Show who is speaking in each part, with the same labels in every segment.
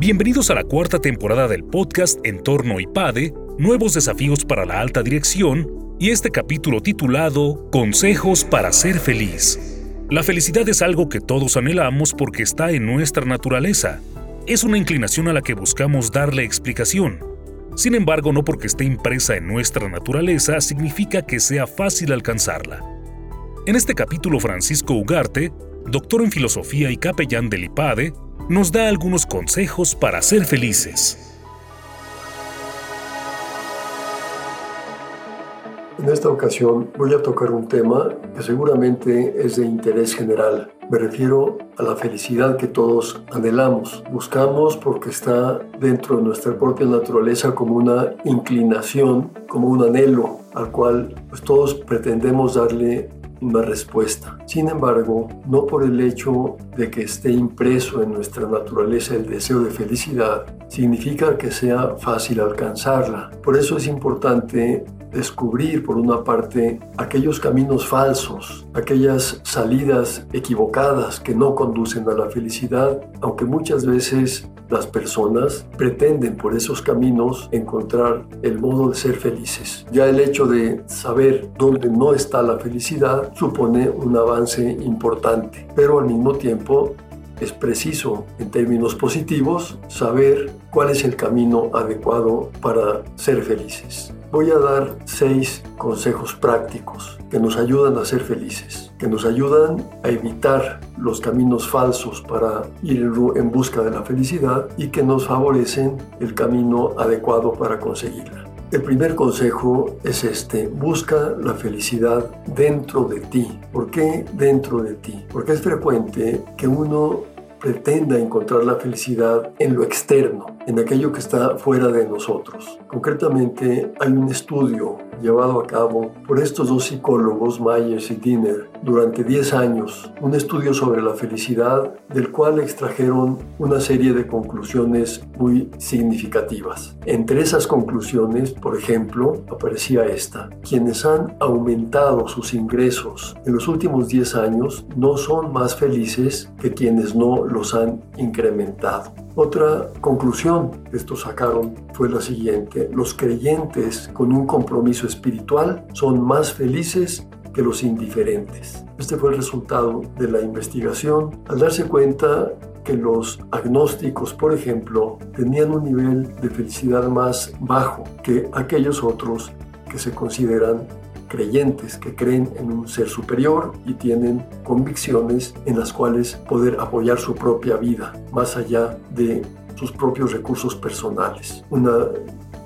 Speaker 1: Bienvenidos a la cuarta temporada del podcast Entorno IPADE, Nuevos Desafíos para la Alta Dirección, y este capítulo titulado Consejos para ser feliz. La felicidad es algo que todos anhelamos porque está en nuestra naturaleza. Es una inclinación a la que buscamos darle explicación. Sin embargo, no porque esté impresa en nuestra naturaleza significa que sea fácil alcanzarla. En este capítulo, Francisco Ugarte, doctor en filosofía y capellán del IPADE, nos da algunos consejos para ser felices.
Speaker 2: En esta ocasión voy a tocar un tema que seguramente es de interés general. Me refiero a la felicidad que todos anhelamos. Buscamos porque está dentro de nuestra propia naturaleza como una inclinación, como un anhelo al cual pues, todos pretendemos darle una respuesta. Sin embargo, no por el hecho de que esté impreso en nuestra naturaleza el deseo de felicidad, significa que sea fácil alcanzarla. Por eso es importante descubrir, por una parte, aquellos caminos falsos, aquellas salidas equivocadas que no conducen a la felicidad, aunque muchas veces las personas pretenden por esos caminos encontrar el modo de ser felices. Ya el hecho de saber dónde no está la felicidad supone un avance importante, pero al mismo tiempo es preciso, en términos positivos, saber cuál es el camino adecuado para ser felices. Voy a dar seis consejos prácticos que nos ayudan a ser felices, que nos ayudan a evitar los caminos falsos para ir en busca de la felicidad y que nos favorecen el camino adecuado para conseguirla. El primer consejo es este, busca la felicidad dentro de ti. ¿Por qué dentro de ti? Porque es frecuente que uno pretenda encontrar la felicidad en lo externo, en aquello que está fuera de nosotros. Concretamente, hay un estudio llevado a cabo por estos dos psicólogos, Myers y Dinner, durante 10 años, un estudio sobre la felicidad del cual extrajeron una serie de conclusiones muy significativas. Entre esas conclusiones, por ejemplo, aparecía esta. Quienes han aumentado sus ingresos en los últimos 10 años no son más felices que quienes no los han incrementado. Otra conclusión que estos sacaron fue la siguiente. Los creyentes con un compromiso espiritual son más felices que los indiferentes. Este fue el resultado de la investigación al darse cuenta que los agnósticos, por ejemplo, tenían un nivel de felicidad más bajo que aquellos otros que se consideran creyentes que creen en un ser superior y tienen convicciones en las cuales poder apoyar su propia vida más allá de sus propios recursos personales. Una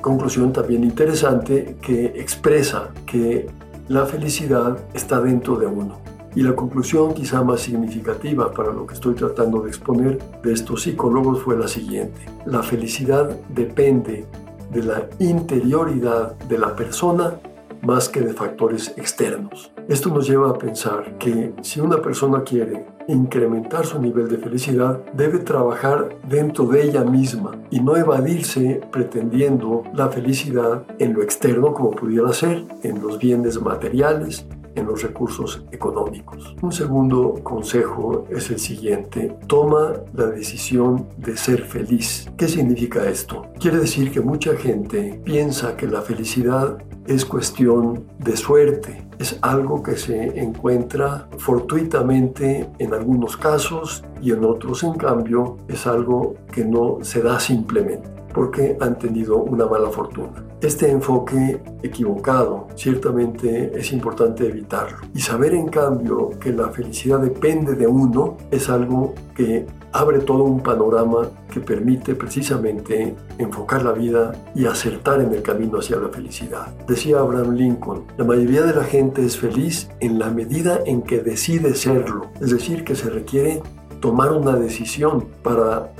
Speaker 2: conclusión también interesante que expresa que la felicidad está dentro de uno. Y la conclusión quizá más significativa para lo que estoy tratando de exponer de estos psicólogos fue la siguiente. La felicidad depende de la interioridad de la persona más que de factores externos. Esto nos lleva a pensar que si una persona quiere incrementar su nivel de felicidad, debe trabajar dentro de ella misma y no evadirse pretendiendo la felicidad en lo externo como pudiera ser, en los bienes materiales, en los recursos económicos. Un segundo consejo es el siguiente, toma la decisión de ser feliz. ¿Qué significa esto? Quiere decir que mucha gente piensa que la felicidad es cuestión de suerte, es algo que se encuentra fortuitamente en algunos casos y en otros en cambio es algo que no se da simplemente porque han tenido una mala fortuna. Este enfoque equivocado ciertamente es importante evitarlo. Y saber en cambio que la felicidad depende de uno es algo que abre todo un panorama que permite precisamente enfocar la vida y acertar en el camino hacia la felicidad. Decía Abraham Lincoln, la mayoría de la gente es feliz en la medida en que decide serlo, es decir, que se requiere tomar una decisión para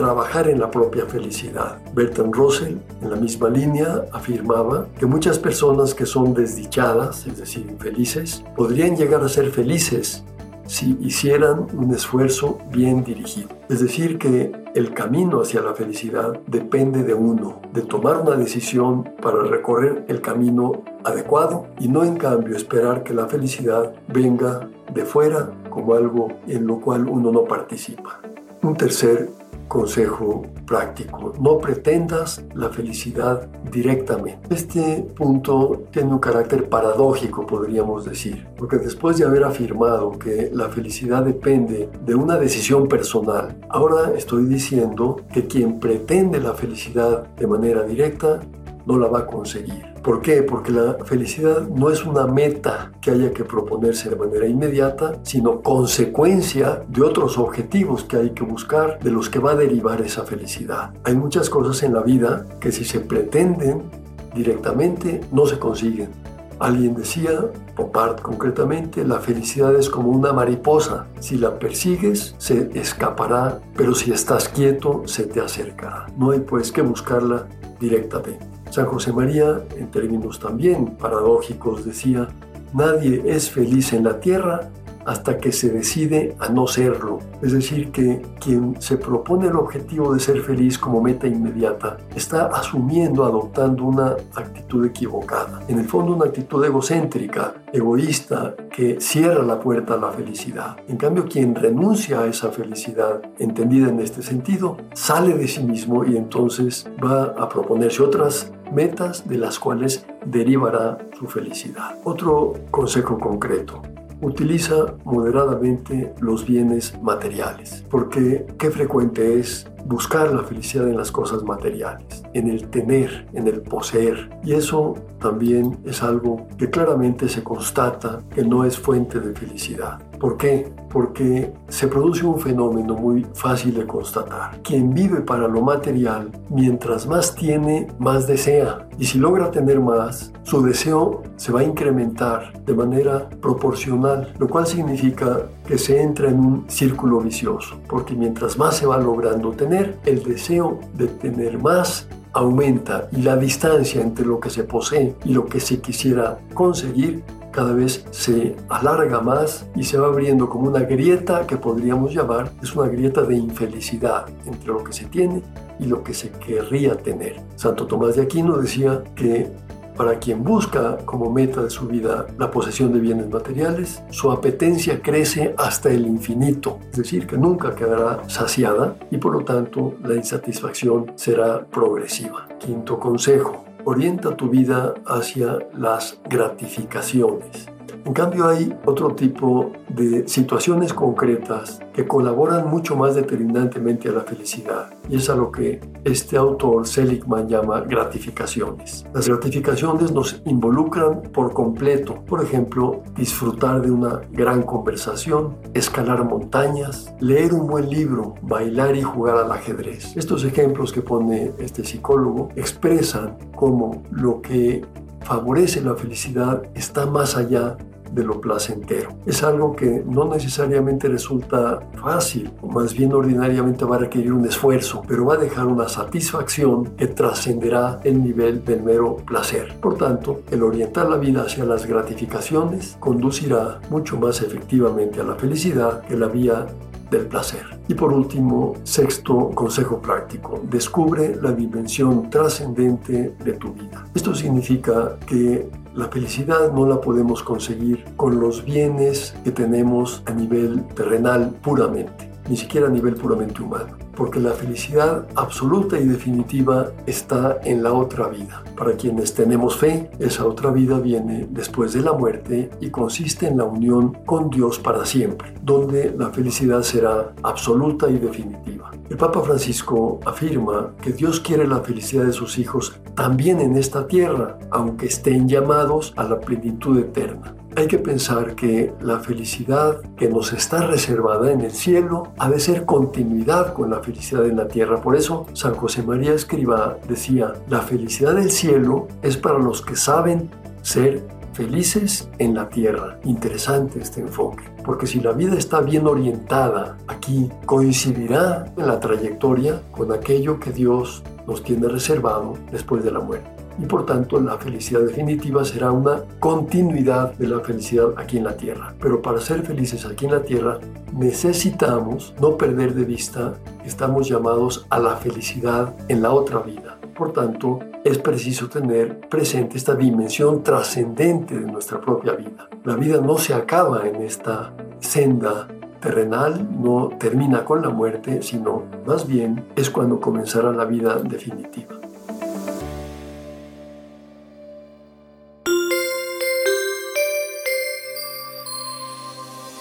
Speaker 2: trabajar en la propia felicidad. Bertrand Russell, en la misma línea, afirmaba que muchas personas que son desdichadas, es decir, infelices, podrían llegar a ser felices si hicieran un esfuerzo bien dirigido. Es decir, que el camino hacia la felicidad depende de uno, de tomar una decisión para recorrer el camino adecuado y no en cambio esperar que la felicidad venga de fuera como algo en lo cual uno no participa. Un tercer consejo práctico. No pretendas la felicidad directamente. Este punto tiene un carácter paradójico, podríamos decir, porque después de haber afirmado que la felicidad depende de una decisión personal, ahora estoy diciendo que quien pretende la felicidad de manera directa no la va a conseguir. ¿Por qué? Porque la felicidad no es una meta que haya que proponerse de manera inmediata, sino consecuencia de otros objetivos que hay que buscar, de los que va a derivar esa felicidad. Hay muchas cosas en la vida que si se pretenden directamente no se consiguen. Alguien decía, Popart concretamente, la felicidad es como una mariposa. Si la persigues, se escapará, pero si estás quieto, se te acercará. No hay pues que buscarla directamente. San José María, en términos también paradójicos, decía, nadie es feliz en la tierra hasta que se decide a no serlo. Es decir, que quien se propone el objetivo de ser feliz como meta inmediata está asumiendo, adoptando una actitud equivocada. En el fondo una actitud egocéntrica, egoísta, que cierra la puerta a la felicidad. En cambio, quien renuncia a esa felicidad, entendida en este sentido, sale de sí mismo y entonces va a proponerse otras metas de las cuales derivará su felicidad. Otro consejo concreto. Utiliza moderadamente los bienes materiales, porque qué frecuente es buscar la felicidad en las cosas materiales, en el tener, en el poseer. Y eso también es algo que claramente se constata que no es fuente de felicidad. ¿Por qué? Porque se produce un fenómeno muy fácil de constatar. Quien vive para lo material, mientras más tiene, más desea. Y si logra tener más, su deseo se va a incrementar de manera proporcional, lo cual significa que se entra en un círculo vicioso, porque mientras más se va logrando el deseo de tener más aumenta y la distancia entre lo que se posee y lo que se quisiera conseguir cada vez se alarga más y se va abriendo como una grieta que podríamos llamar, es una grieta de infelicidad entre lo que se tiene y lo que se querría tener. Santo Tomás de Aquino decía que para quien busca como meta de su vida la posesión de bienes materiales, su apetencia crece hasta el infinito, es decir, que nunca quedará saciada y por lo tanto la insatisfacción será progresiva. Quinto consejo, orienta tu vida hacia las gratificaciones. En cambio hay otro tipo de situaciones concretas que colaboran mucho más determinantemente a la felicidad y es a lo que este autor Seligman llama gratificaciones. Las gratificaciones nos involucran por completo, por ejemplo, disfrutar de una gran conversación, escalar montañas, leer un buen libro, bailar y jugar al ajedrez. Estos ejemplos que pone este psicólogo expresan cómo lo que favorece la felicidad está más allá de lo placentero. Es algo que no necesariamente resulta fácil, o más bien ordinariamente va a requerir un esfuerzo, pero va a dejar una satisfacción que trascenderá el nivel del mero placer. Por tanto, el orientar la vida hacia las gratificaciones conducirá mucho más efectivamente a la felicidad que la vía del placer. Y por último, sexto consejo práctico, descubre la dimensión trascendente de tu vida. Esto significa que la felicidad no la podemos conseguir con los bienes que tenemos a nivel terrenal puramente, ni siquiera a nivel puramente humano porque la felicidad absoluta y definitiva está en la otra vida. Para quienes tenemos fe, esa otra vida viene después de la muerte y consiste en la unión con Dios para siempre, donde la felicidad será absoluta y definitiva. El Papa Francisco afirma que Dios quiere la felicidad de sus hijos también en esta tierra, aunque estén llamados a la plenitud eterna. Hay que pensar que la felicidad que nos está reservada en el cielo ha de ser continuidad con la felicidad en la tierra. Por eso San José María Escriba decía, la felicidad del cielo es para los que saben ser felices en la tierra. Interesante este enfoque, porque si la vida está bien orientada aquí, coincidirá en la trayectoria con aquello que Dios nos tiene reservado después de la muerte y por tanto la felicidad definitiva será una continuidad de la felicidad aquí en la tierra. Pero para ser felices aquí en la tierra necesitamos no perder de vista que estamos llamados a la felicidad en la otra vida. Por tanto, es preciso tener presente esta dimensión trascendente de nuestra propia vida. La vida no se acaba en esta senda terrenal no termina con la muerte, sino más bien es cuando comenzará la vida definitiva.